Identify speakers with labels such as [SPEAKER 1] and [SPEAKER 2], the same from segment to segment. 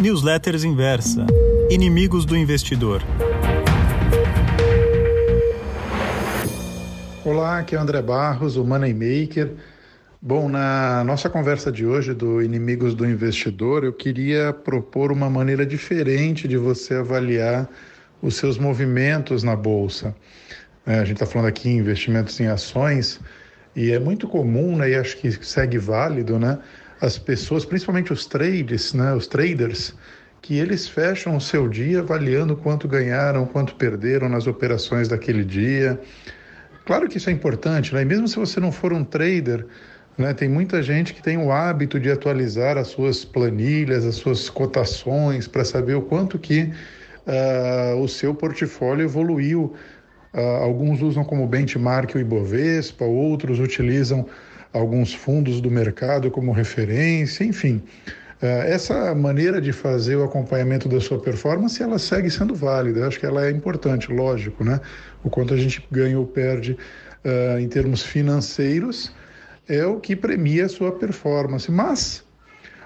[SPEAKER 1] Newsletters Inversa Inimigos do Investidor.
[SPEAKER 2] Olá, aqui é André Barros, o Moneymaker. Bom, na nossa conversa de hoje do Inimigos do Investidor, eu queria propor uma maneira diferente de você avaliar os seus movimentos na bolsa. É, a gente está falando aqui em investimentos em ações e é muito comum, né, e acho que segue válido, né, as pessoas, principalmente os trades, né, os traders, que eles fecham o seu dia avaliando quanto ganharam, quanto perderam nas operações daquele dia. Claro que isso é importante, né? E mesmo se você não for um trader, né? Tem muita gente que tem o hábito de atualizar as suas planilhas, as suas cotações, para saber o quanto que uh, o seu portfólio evoluiu. Uh, alguns usam como benchmark o Ibovespa, outros utilizam alguns fundos do mercado como referência, enfim. Uh, essa maneira de fazer o acompanhamento da sua performance, ela segue sendo válida. Eu acho que ela é importante, lógico, né? O quanto a gente ganha ou perde em termos financeiros, é o que premia a sua performance. Mas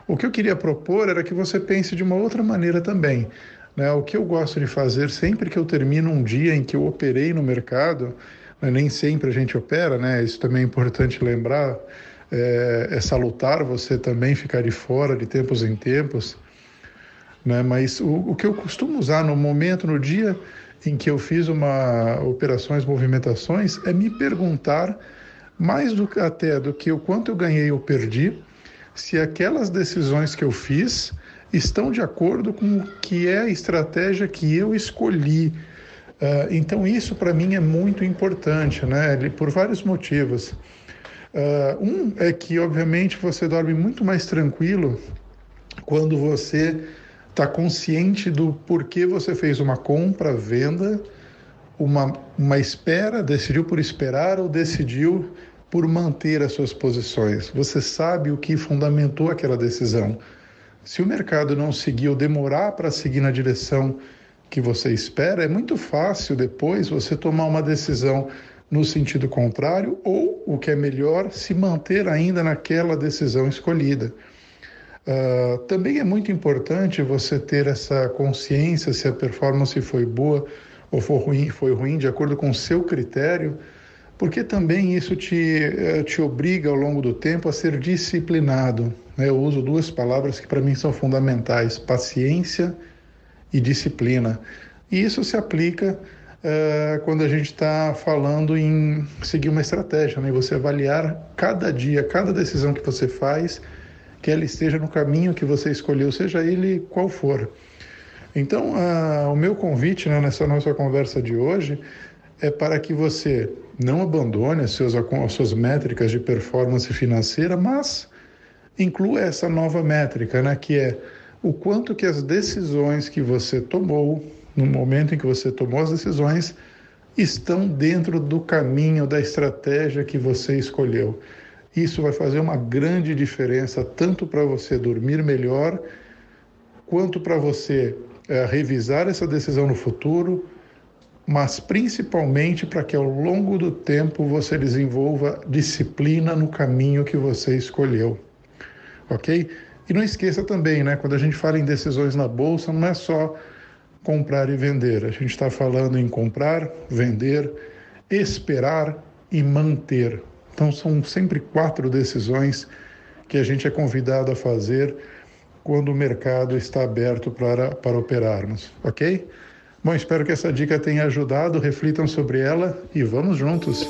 [SPEAKER 2] o que eu queria propor era que você pense de uma outra maneira também. Né? O que eu gosto de fazer sempre que eu termino um dia em que eu operei no mercado? Nem sempre a gente opera, né? isso também é importante lembrar, é, é salutar você também ficar de fora de tempos em tempos. Né? Mas o, o que eu costumo usar no momento, no dia em que eu fiz uma operações, movimentações, é me perguntar mais do que até do que o quanto eu ganhei ou perdi, se aquelas decisões que eu fiz estão de acordo com o que é a estratégia que eu escolhi. Uh, então isso para mim é muito importante, né? Por vários motivos. Uh, um é que obviamente você dorme muito mais tranquilo quando você está consciente do porquê você fez uma compra, venda, uma, uma espera, decidiu por esperar ou decidiu por manter as suas posições. Você sabe o que fundamentou aquela decisão. Se o mercado não seguir ou demorar para seguir na direção que você espera, é muito fácil depois você tomar uma decisão no sentido contrário ou, o que é melhor, se manter ainda naquela decisão escolhida. Uh, também é muito importante você ter essa consciência se a performance foi boa ou foi ruim, foi ruim de acordo com o seu critério porque também isso te, eh, te obriga ao longo do tempo a ser disciplinado. Né? Eu uso duas palavras que para mim são fundamentais: paciência e disciplina. E isso se aplica uh, quando a gente está falando em seguir uma estratégia, né? você avaliar cada dia, cada decisão que você faz, que ela esteja no caminho que você escolheu, seja ele qual for. Então, uh, o meu convite né, nessa nossa conversa de hoje é para que você não abandone as suas, as suas métricas de performance financeira, mas inclua essa nova métrica, né, que é o quanto que as decisões que você tomou, no momento em que você tomou as decisões, estão dentro do caminho, da estratégia que você escolheu. Isso vai fazer uma grande diferença tanto para você dormir melhor, quanto para você é, revisar essa decisão no futuro, mas principalmente para que ao longo do tempo você desenvolva disciplina no caminho que você escolheu. Ok? E não esqueça também, né? Quando a gente fala em decisões na bolsa, não é só comprar e vender. A gente está falando em comprar, vender, esperar e manter. Então são sempre quatro decisões que a gente é convidado a fazer quando o mercado está aberto para, para operarmos, ok? Bom, espero que essa dica tenha ajudado. Reflitam sobre ela e vamos juntos.